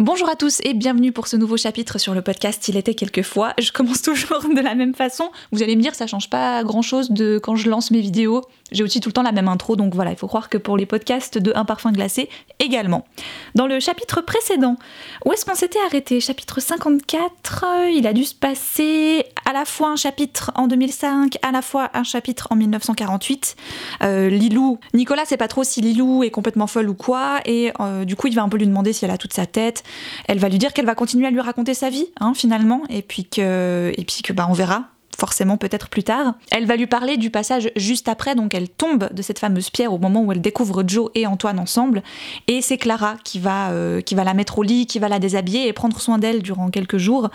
Bonjour à tous et bienvenue pour ce nouveau chapitre sur le podcast Il était quelquefois. Je commence toujours de la même façon. Vous allez me dire, ça change pas grand chose de quand je lance mes vidéos. J'ai aussi tout le temps la même intro, donc voilà, il faut croire que pour les podcasts de Un parfum glacé également. Dans le chapitre précédent, où est-ce qu'on s'était arrêté? Chapitre 54, il a dû se passer à la fois un chapitre en 2005, à la fois un chapitre en 1948. Euh, Lilou, Nicolas sait pas trop si Lilou est complètement folle ou quoi, et euh, du coup il va un peu lui demander si elle a toute sa tête. Elle va lui dire qu'elle va continuer à lui raconter sa vie, hein, finalement, et puis que, et puis que bah, on verra forcément peut-être plus tard. Elle va lui parler du passage juste après, donc elle tombe de cette fameuse pierre au moment où elle découvre Joe et Antoine ensemble, et c'est Clara qui va, euh, qui va la mettre au lit, qui va la déshabiller et prendre soin d'elle durant quelques jours.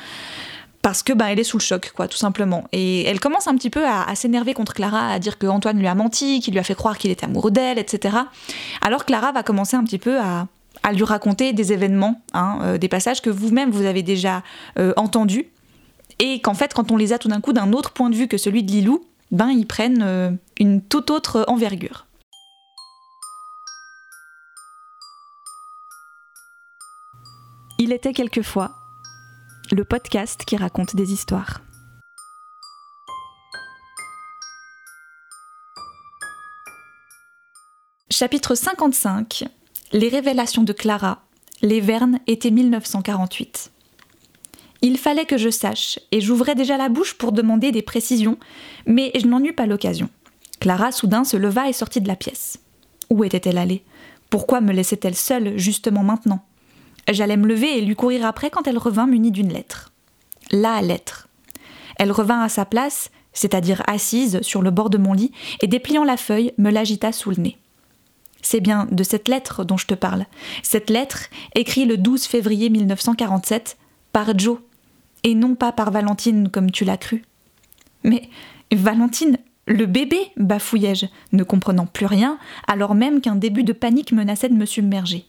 Parce que bah, elle est sous le choc, quoi, tout simplement. Et elle commence un petit peu à, s'énerver contre Clara, à dire que Antoine lui a menti, qu'il lui a fait croire qu'il était amoureux d'elle, etc. Alors Clara va commencer un petit peu à, à lui raconter des événements, hein, euh, des passages que vous-même vous avez déjà euh, entendus, et qu'en fait, quand on les a tout d'un coup d'un autre point de vue que celui de Lilou, ben ils prennent euh, une toute autre envergure. Il était quelquefois le podcast qui raconte des histoires. Chapitre 55 les révélations de Clara, les Vernes étaient 1948. Il fallait que je sache, et j'ouvrais déjà la bouche pour demander des précisions, mais je n'en eus pas l'occasion. Clara soudain se leva et sortit de la pièce. Où était-elle allée? Pourquoi me laissait-elle seule justement maintenant? J'allais me lever et lui courir après quand elle revint munie d'une lettre. La lettre. Elle revint à sa place, c'est-à-dire assise sur le bord de mon lit, et dépliant la feuille, me l'agita sous le nez. C'est bien de cette lettre dont je te parle. Cette lettre, écrite le 12 février 1947 par Joe, et non pas par Valentine comme tu l'as cru. Mais Valentine, le bébé bafouillai-je, ne comprenant plus rien, alors même qu'un début de panique menaçait de me submerger.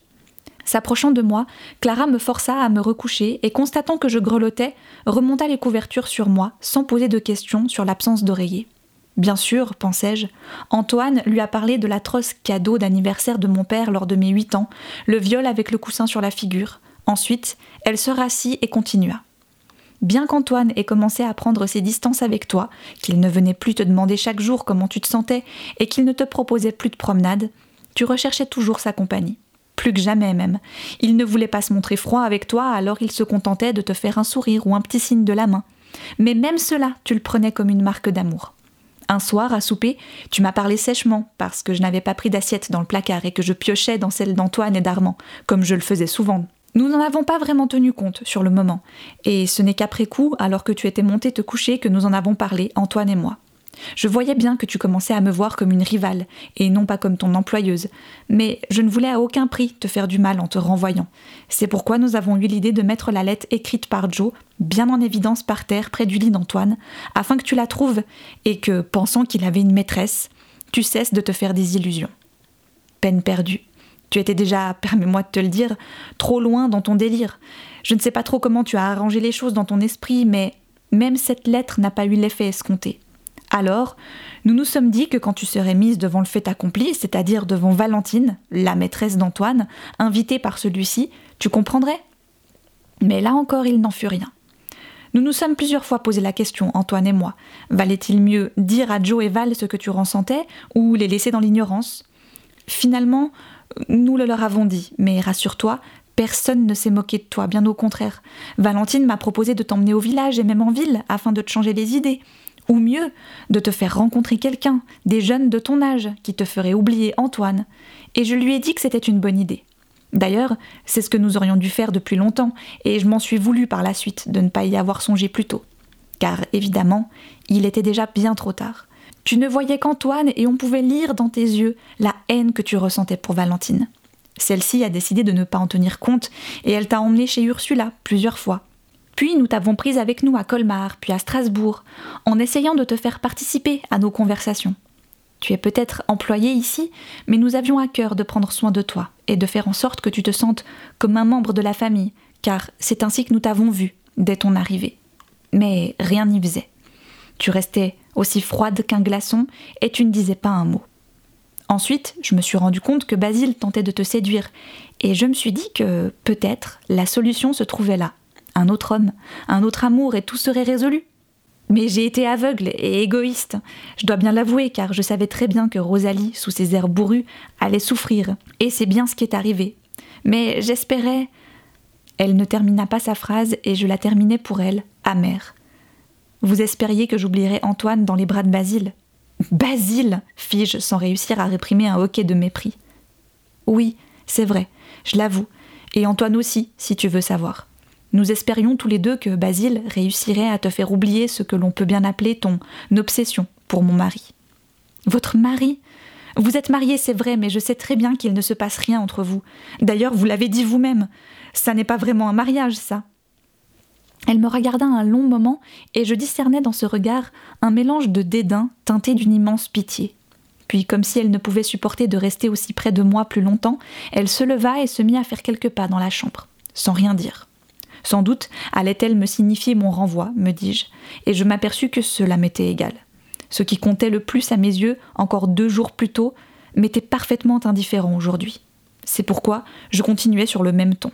S'approchant de moi, Clara me força à me recoucher et constatant que je grelottais, remonta les couvertures sur moi sans poser de questions sur l'absence d'oreiller. Bien sûr, pensai-je, Antoine lui a parlé de l'atroce cadeau d'anniversaire de mon père lors de mes huit ans, le viol avec le coussin sur la figure. Ensuite, elle se rassit et continua. Bien qu'Antoine ait commencé à prendre ses distances avec toi, qu'il ne venait plus te demander chaque jour comment tu te sentais et qu'il ne te proposait plus de promenade, tu recherchais toujours sa compagnie. Plus que jamais même. Il ne voulait pas se montrer froid avec toi, alors il se contentait de te faire un sourire ou un petit signe de la main. Mais même cela, tu le prenais comme une marque d'amour. Un soir, à souper, tu m'as parlé sèchement, parce que je n'avais pas pris d'assiette dans le placard et que je piochais dans celle d'Antoine et d'Armand, comme je le faisais souvent. Nous n'en avons pas vraiment tenu compte sur le moment, et ce n'est qu'après coup, alors que tu étais monté te coucher, que nous en avons parlé, Antoine et moi. Je voyais bien que tu commençais à me voir comme une rivale, et non pas comme ton employeuse, mais je ne voulais à aucun prix te faire du mal en te renvoyant. C'est pourquoi nous avons eu l'idée de mettre la lettre écrite par Joe bien en évidence par terre près du lit d'Antoine, afin que tu la trouves, et que, pensant qu'il avait une maîtresse, tu cesses de te faire des illusions. Peine perdue. Tu étais déjà, permets-moi de te le dire, trop loin dans ton délire. Je ne sais pas trop comment tu as arrangé les choses dans ton esprit, mais même cette lettre n'a pas eu l'effet escompté. Alors, nous nous sommes dit que quand tu serais mise devant le fait accompli, c'est-à-dire devant Valentine, la maîtresse d'Antoine, invitée par celui-ci, tu comprendrais Mais là encore, il n'en fut rien. Nous nous sommes plusieurs fois posé la question, Antoine et moi. Valait-il mieux dire à Joe et Val ce que tu ressentais ou les laisser dans l'ignorance? Finalement, nous le leur avons dit, mais rassure-toi, personne ne s'est moqué de toi, bien au contraire. Valentine m'a proposé de t'emmener au village et même en ville afin de te changer les idées. Ou mieux, de te faire rencontrer quelqu'un, des jeunes de ton âge, qui te ferait oublier Antoine. Et je lui ai dit que c'était une bonne idée. D'ailleurs, c'est ce que nous aurions dû faire depuis longtemps, et je m'en suis voulu par la suite de ne pas y avoir songé plus tôt. Car évidemment, il était déjà bien trop tard. Tu ne voyais qu'Antoine et on pouvait lire dans tes yeux la haine que tu ressentais pour Valentine. Celle-ci a décidé de ne pas en tenir compte et elle t'a emmené chez Ursula plusieurs fois. Puis nous t'avons prise avec nous à Colmar, puis à Strasbourg, en essayant de te faire participer à nos conversations. Tu es peut-être employé ici, mais nous avions à cœur de prendre soin de toi et de faire en sorte que tu te sentes comme un membre de la famille, car c'est ainsi que nous t'avons vu dès ton arrivée. Mais rien n'y faisait. Tu restais aussi froide qu'un glaçon et tu ne disais pas un mot. Ensuite, je me suis rendu compte que Basile tentait de te séduire, et je me suis dit que peut-être la solution se trouvait là. Un autre homme, un autre amour, et tout serait résolu. Mais j'ai été aveugle et égoïste, je dois bien l'avouer, car je savais très bien que Rosalie, sous ses airs bourrus, allait souffrir, et c'est bien ce qui est arrivé. Mais j'espérais. Elle ne termina pas sa phrase, et je la terminai pour elle, amère. Vous espériez que j'oublierais Antoine dans les bras de Basile Basile fis-je sans réussir à réprimer un hoquet de mépris. Oui, c'est vrai, je l'avoue, et Antoine aussi, si tu veux savoir. Nous espérions tous les deux que Basile réussirait à te faire oublier ce que l'on peut bien appeler ton obsession pour mon mari. Votre mari? Vous êtes marié, c'est vrai, mais je sais très bien qu'il ne se passe rien entre vous. D'ailleurs, vous l'avez dit vous-même. Ça n'est pas vraiment un mariage, ça. Elle me regarda un long moment, et je discernais dans ce regard un mélange de dédain teinté d'une immense pitié. Puis, comme si elle ne pouvait supporter de rester aussi près de moi plus longtemps, elle se leva et se mit à faire quelques pas dans la chambre, sans rien dire. Sans doute allait-elle me signifier mon renvoi, me dis-je, et je m'aperçus que cela m'était égal. Ce qui comptait le plus à mes yeux, encore deux jours plus tôt, m'était parfaitement indifférent aujourd'hui. C'est pourquoi je continuais sur le même ton.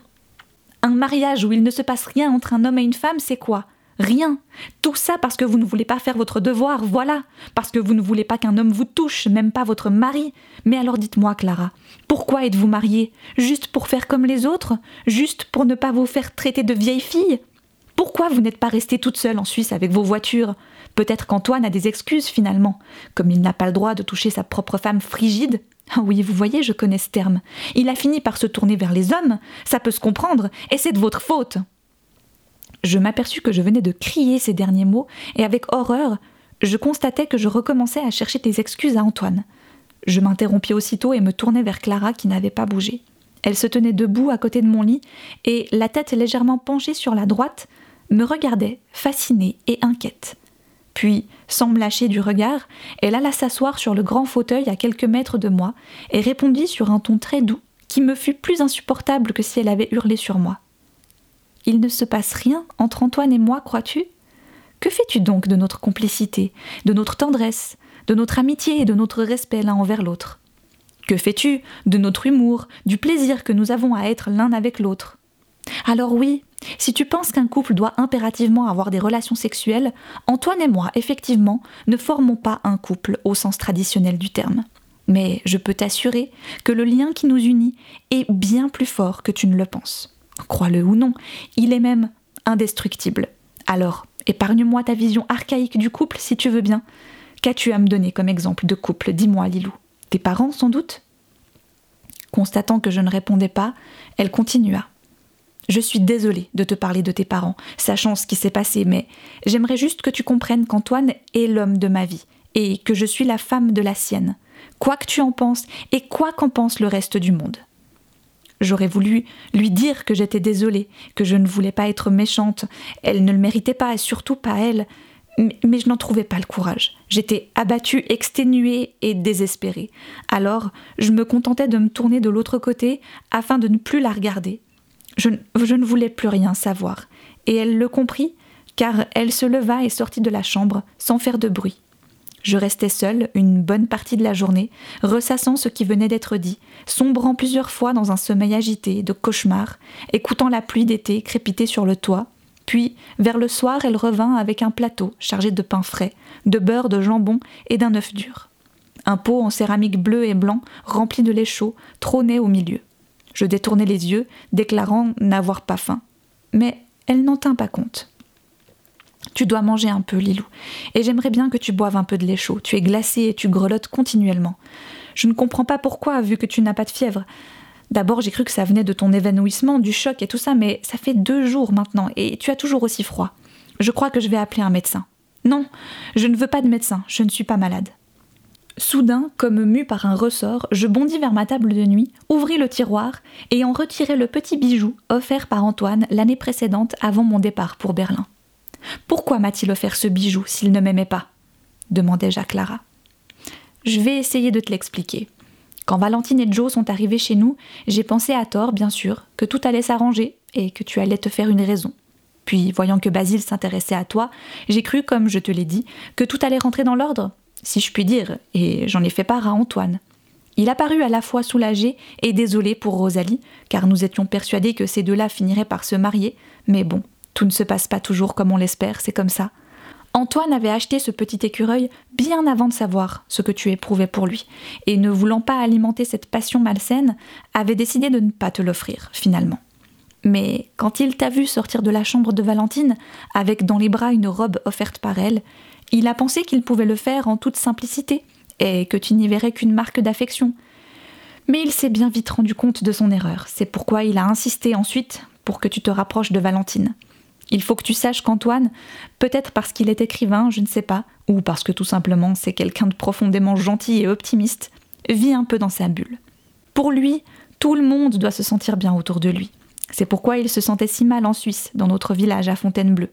Un mariage où il ne se passe rien entre un homme et une femme, c'est quoi? Rien. Tout ça parce que vous ne voulez pas faire votre devoir, voilà. Parce que vous ne voulez pas qu'un homme vous touche, même pas votre mari. Mais alors dites-moi, Clara, pourquoi êtes-vous mariée? Juste pour faire comme les autres? Juste pour ne pas vous faire traiter de vieille fille? Pourquoi vous n'êtes pas restée toute seule en Suisse avec vos voitures? Peut-être qu'Antoine a des excuses finalement. Comme il n'a pas le droit de toucher sa propre femme frigide, ah oui, vous voyez, je connais ce terme. Il a fini par se tourner vers les hommes, ça peut se comprendre, et c'est de votre faute. Je m'aperçus que je venais de crier ces derniers mots, et avec horreur, je constatais que je recommençais à chercher des excuses à Antoine. Je m'interrompis aussitôt et me tournai vers Clara qui n'avait pas bougé. Elle se tenait debout à côté de mon lit, et, la tête légèrement penchée sur la droite, me regardait, fascinée et inquiète. Puis, sans me lâcher du regard, elle alla s'asseoir sur le grand fauteuil à quelques mètres de moi et répondit sur un ton très doux qui me fut plus insupportable que si elle avait hurlé sur moi. Il ne se passe rien entre Antoine et moi, crois-tu? Que fais-tu donc de notre complicité, de notre tendresse, de notre amitié et de notre respect l'un envers l'autre? Que fais-tu de notre humour, du plaisir que nous avons à être l'un avec l'autre? Alors oui, si tu penses qu'un couple doit impérativement avoir des relations sexuelles, Antoine et moi, effectivement, ne formons pas un couple au sens traditionnel du terme. Mais je peux t'assurer que le lien qui nous unit est bien plus fort que tu ne le penses. Crois-le ou non, il est même indestructible. Alors, épargne-moi ta vision archaïque du couple si tu veux bien. Qu'as-tu à me donner comme exemple de couple? Dis-moi, Lilou. Tes parents, sans doute? Constatant que je ne répondais pas, elle continua. Je suis désolée de te parler de tes parents, sachant ce qui s'est passé, mais j'aimerais juste que tu comprennes qu'Antoine est l'homme de ma vie, et que je suis la femme de la sienne, quoi que tu en penses, et quoi qu'en pense le reste du monde. J'aurais voulu lui dire que j'étais désolée, que je ne voulais pas être méchante, elle ne le méritait pas, et surtout pas elle, mais je n'en trouvais pas le courage. J'étais abattue, exténuée et désespérée. Alors, je me contentais de me tourner de l'autre côté afin de ne plus la regarder, je, ne voulais plus rien savoir, et elle le comprit, car elle se leva et sortit de la chambre sans faire de bruit. Je restai seule une bonne partie de la journée, ressassant ce qui venait d'être dit, sombrant plusieurs fois dans un sommeil agité, de cauchemar, écoutant la pluie d'été crépiter sur le toit. Puis, vers le soir, elle revint avec un plateau chargé de pain frais, de beurre, de jambon et d'un œuf dur. Un pot en céramique bleu et blanc, rempli de lait chaud, trônait au milieu. Je détournai les yeux, déclarant n'avoir pas faim. Mais elle n'en tint pas compte. Tu dois manger un peu, Lilou, et j'aimerais bien que tu boives un peu de lait chaud. Tu es glacée et tu grelottes continuellement. Je ne comprends pas pourquoi, vu que tu n'as pas de fièvre. D'abord, j'ai cru que ça venait de ton évanouissement, du choc et tout ça, mais ça fait deux jours maintenant, et tu as toujours aussi froid. Je crois que je vais appeler un médecin. Non, je ne veux pas de médecin, je ne suis pas malade. Soudain, comme mu par un ressort, je bondis vers ma table de nuit, ouvris le tiroir et en retirai le petit bijou offert par Antoine l'année précédente avant mon départ pour Berlin. Pourquoi m'a-t-il offert ce bijou s'il ne m'aimait pas demandai-je à Clara. Je vais essayer de te l'expliquer. Quand Valentine et Joe sont arrivés chez nous, j'ai pensé à tort, bien sûr, que tout allait s'arranger et que tu allais te faire une raison. Puis, voyant que Basile s'intéressait à toi, j'ai cru, comme je te l'ai dit, que tout allait rentrer dans l'ordre si je puis dire, et j'en ai fait part à Antoine. Il apparut à la fois soulagé et désolé pour Rosalie, car nous étions persuadés que ces deux-là finiraient par se marier, mais bon, tout ne se passe pas toujours comme on l'espère, c'est comme ça. Antoine avait acheté ce petit écureuil bien avant de savoir ce que tu éprouvais pour lui, et ne voulant pas alimenter cette passion malsaine, avait décidé de ne pas te l'offrir, finalement. Mais quand il t'a vu sortir de la chambre de Valentine, avec dans les bras une robe offerte par elle, il a pensé qu'il pouvait le faire en toute simplicité, et que tu n'y verrais qu'une marque d'affection. Mais il s'est bien vite rendu compte de son erreur, c'est pourquoi il a insisté ensuite pour que tu te rapproches de Valentine. Il faut que tu saches qu'Antoine, peut-être parce qu'il est écrivain, je ne sais pas, ou parce que tout simplement c'est quelqu'un de profondément gentil et optimiste, vit un peu dans sa bulle. Pour lui, tout le monde doit se sentir bien autour de lui. C'est pourquoi il se sentait si mal en Suisse, dans notre village à Fontainebleau.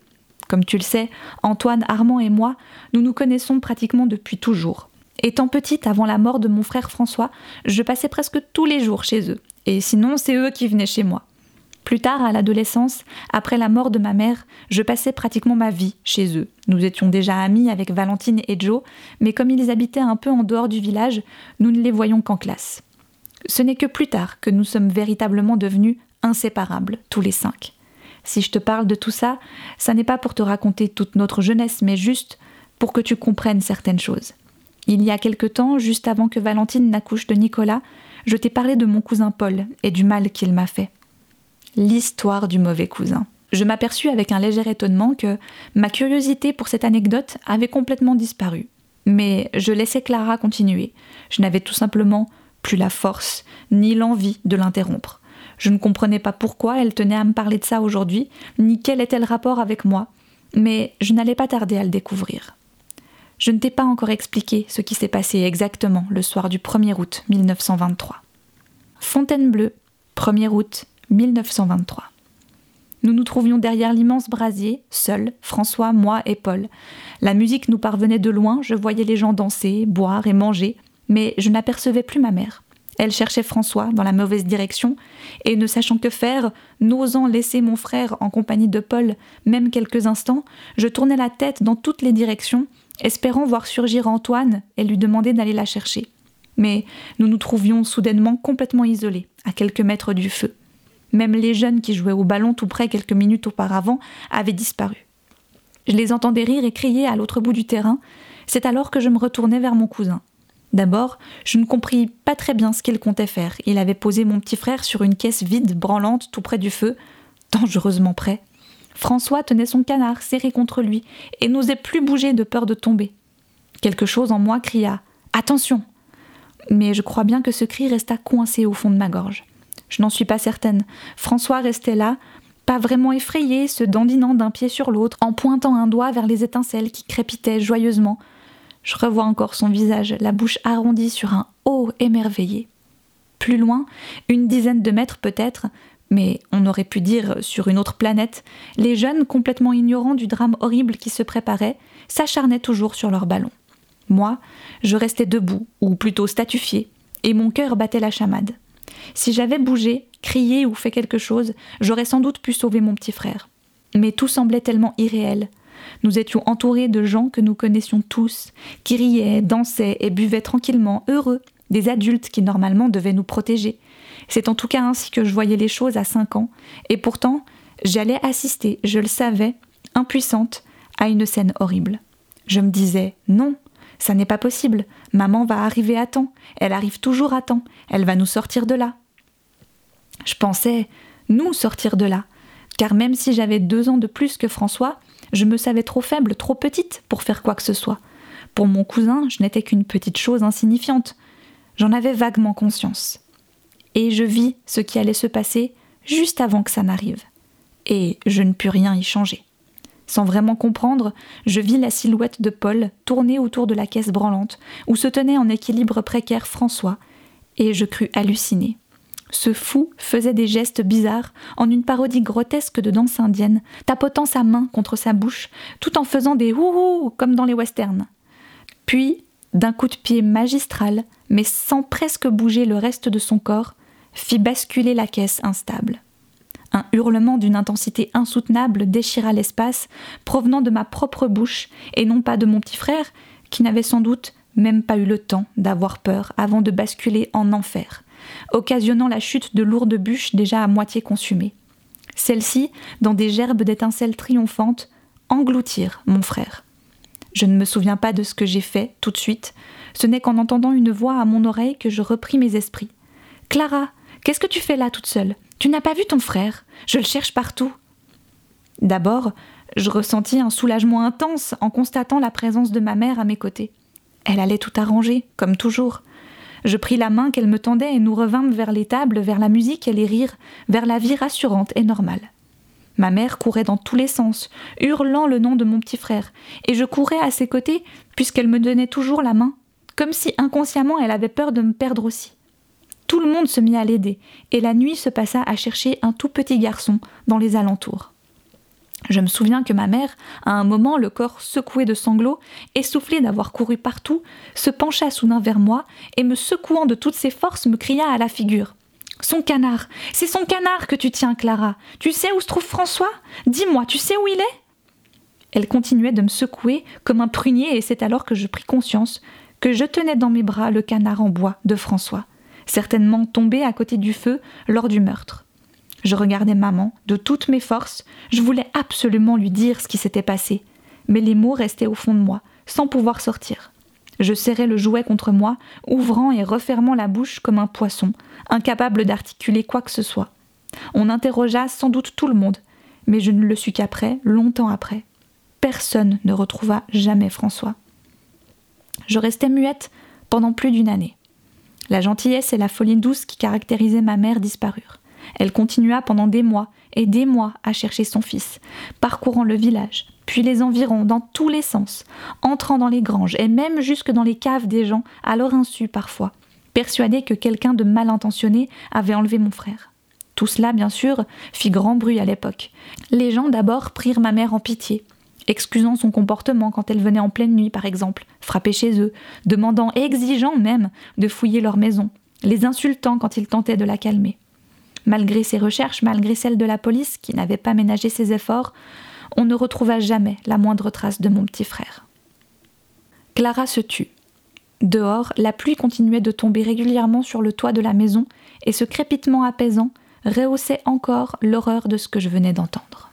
Comme tu le sais, Antoine, Armand et moi, nous nous connaissons pratiquement depuis toujours. Étant petite, avant la mort de mon frère François, je passais presque tous les jours chez eux. Et sinon, c'est eux qui venaient chez moi. Plus tard, à l'adolescence, après la mort de ma mère, je passais pratiquement ma vie chez eux. Nous étions déjà amis avec Valentine et Joe, mais comme ils habitaient un peu en dehors du village, nous ne les voyions qu'en classe. Ce n'est que plus tard que nous sommes véritablement devenus inséparables, tous les cinq. Si je te parle de tout ça, ça n'est pas pour te raconter toute notre jeunesse, mais juste pour que tu comprennes certaines choses. Il y a quelque temps, juste avant que Valentine n'accouche de Nicolas, je t'ai parlé de mon cousin Paul et du mal qu'il m'a fait l'histoire du mauvais cousin. Je m'aperçus avec un léger étonnement que ma curiosité pour cette anecdote avait complètement disparu. Mais je laissais Clara continuer. Je n'avais tout simplement plus la force ni l'envie de l'interrompre. Je ne comprenais pas pourquoi elle tenait à me parler de ça aujourd'hui, ni quel était le rapport avec moi, mais je n'allais pas tarder à le découvrir. Je ne t'ai pas encore expliqué ce qui s'est passé exactement le soir du 1er août 1923. Fontainebleau, 1er août 1923. Nous nous trouvions derrière l'immense brasier, seuls, François, moi et Paul. La musique nous parvenait de loin, je voyais les gens danser, boire et manger, mais je n'apercevais plus ma mère. Elle cherchait François dans la mauvaise direction, et ne sachant que faire, n'osant laisser mon frère en compagnie de Paul même quelques instants, je tournais la tête dans toutes les directions, espérant voir surgir Antoine et lui demander d'aller la chercher. Mais nous nous trouvions soudainement complètement isolés, à quelques mètres du feu. Même les jeunes qui jouaient au ballon tout près quelques minutes auparavant avaient disparu. Je les entendais rire et crier à l'autre bout du terrain. C'est alors que je me retournai vers mon cousin. D'abord, je ne compris pas très bien ce qu'il comptait faire. Il avait posé mon petit frère sur une caisse vide, branlante, tout près du feu, dangereusement près. François tenait son canard serré contre lui et n'osait plus bouger de peur de tomber. Quelque chose en moi cria Attention Mais je crois bien que ce cri resta coincé au fond de ma gorge. Je n'en suis pas certaine. François restait là, pas vraiment effrayé, se dandinant d'un pied sur l'autre, en pointant un doigt vers les étincelles qui crépitaient joyeusement. Je revois encore son visage, la bouche arrondie sur un haut émerveillé. Plus loin, une dizaine de mètres peut-être, mais on aurait pu dire sur une autre planète, les jeunes, complètement ignorants du drame horrible qui se préparait, s'acharnaient toujours sur leur ballon. Moi, je restais debout, ou plutôt statufié, et mon cœur battait la chamade. Si j'avais bougé, crié ou fait quelque chose, j'aurais sans doute pu sauver mon petit frère. Mais tout semblait tellement irréel. Nous étions entourés de gens que nous connaissions tous, qui riaient, dansaient et buvaient tranquillement, heureux, des adultes qui normalement devaient nous protéger. C'est en tout cas ainsi que je voyais les choses à cinq ans, et pourtant j'allais assister, je le savais, impuissante, à une scène horrible. Je me disais non, ça n'est pas possible. Maman va arriver à temps. Elle arrive toujours à temps. Elle va nous sortir de là. Je pensais nous sortir de là. Car même si j'avais deux ans de plus que François, je me savais trop faible, trop petite pour faire quoi que ce soit. Pour mon cousin, je n'étais qu'une petite chose insignifiante. J'en avais vaguement conscience. Et je vis ce qui allait se passer juste avant que ça n'arrive. Et je ne pus rien y changer. Sans vraiment comprendre, je vis la silhouette de Paul tourner autour de la caisse branlante, où se tenait en équilibre précaire François, et je crus halluciner. Ce fou faisait des gestes bizarres, en une parodie grotesque de danse indienne, tapotant sa main contre sa bouche, tout en faisant des ouhou comme dans les westerns. Puis, d'un coup de pied magistral, mais sans presque bouger le reste de son corps, fit basculer la caisse instable. Un hurlement d'une intensité insoutenable déchira l'espace, provenant de ma propre bouche, et non pas de mon petit frère, qui n'avait sans doute même pas eu le temps d'avoir peur avant de basculer en enfer, occasionnant la chute de lourdes bûches déjà à moitié consumées. Celles-ci, dans des gerbes d'étincelles triomphantes, engloutirent mon frère. Je ne me souviens pas de ce que j'ai fait tout de suite, ce n'est qu'en entendant une voix à mon oreille que je repris mes esprits. Clara, qu'est-ce que tu fais là toute seule? Tu n'as pas vu ton frère? Je le cherche partout. D'abord, je ressentis un soulagement intense en constatant la présence de ma mère à mes côtés. Elle allait tout arranger, comme toujours. Je pris la main qu'elle me tendait et nous revînmes vers les tables, vers la musique et les rires, vers la vie rassurante et normale. Ma mère courait dans tous les sens, hurlant le nom de mon petit frère, et je courais à ses côtés puisqu'elle me donnait toujours la main, comme si inconsciemment elle avait peur de me perdre aussi. Tout le monde se mit à l'aider, et la nuit se passa à chercher un tout petit garçon dans les alentours. Je me souviens que ma mère, à un moment le corps secoué de sanglots, essoufflée d'avoir couru partout, se pencha soudain vers moi et me secouant de toutes ses forces me cria à la figure. Son canard, c'est son canard que tu tiens, Clara. Tu sais où se trouve François? Dis-moi, tu sais où il est? Elle continuait de me secouer comme un prunier et c'est alors que je pris conscience que je tenais dans mes bras le canard en bois de François, certainement tombé à côté du feu lors du meurtre. Je regardais maman de toutes mes forces, je voulais absolument lui dire ce qui s'était passé, mais les mots restaient au fond de moi, sans pouvoir sortir. Je serrais le jouet contre moi, ouvrant et refermant la bouche comme un poisson, incapable d'articuler quoi que ce soit. On interrogea sans doute tout le monde, mais je ne le sus qu'après, longtemps après. Personne ne retrouva jamais François. Je restais muette pendant plus d'une année. La gentillesse et la folie douce qui caractérisaient ma mère disparurent. Elle continua pendant des mois et des mois à chercher son fils, parcourant le village, puis les environs, dans tous les sens, entrant dans les granges et même jusque dans les caves des gens, à leur insu parfois, persuadée que quelqu'un de mal intentionné avait enlevé mon frère. Tout cela, bien sûr, fit grand bruit à l'époque. Les gens d'abord prirent ma mère en pitié, excusant son comportement quand elle venait en pleine nuit, par exemple, frapper chez eux, demandant et exigeant même de fouiller leur maison, les insultant quand ils tentaient de la calmer. Malgré ses recherches, malgré celles de la police qui n'avait pas ménagé ses efforts, on ne retrouva jamais la moindre trace de mon petit frère. Clara se tut. Dehors, la pluie continuait de tomber régulièrement sur le toit de la maison, et ce crépitement apaisant rehaussait encore l'horreur de ce que je venais d'entendre.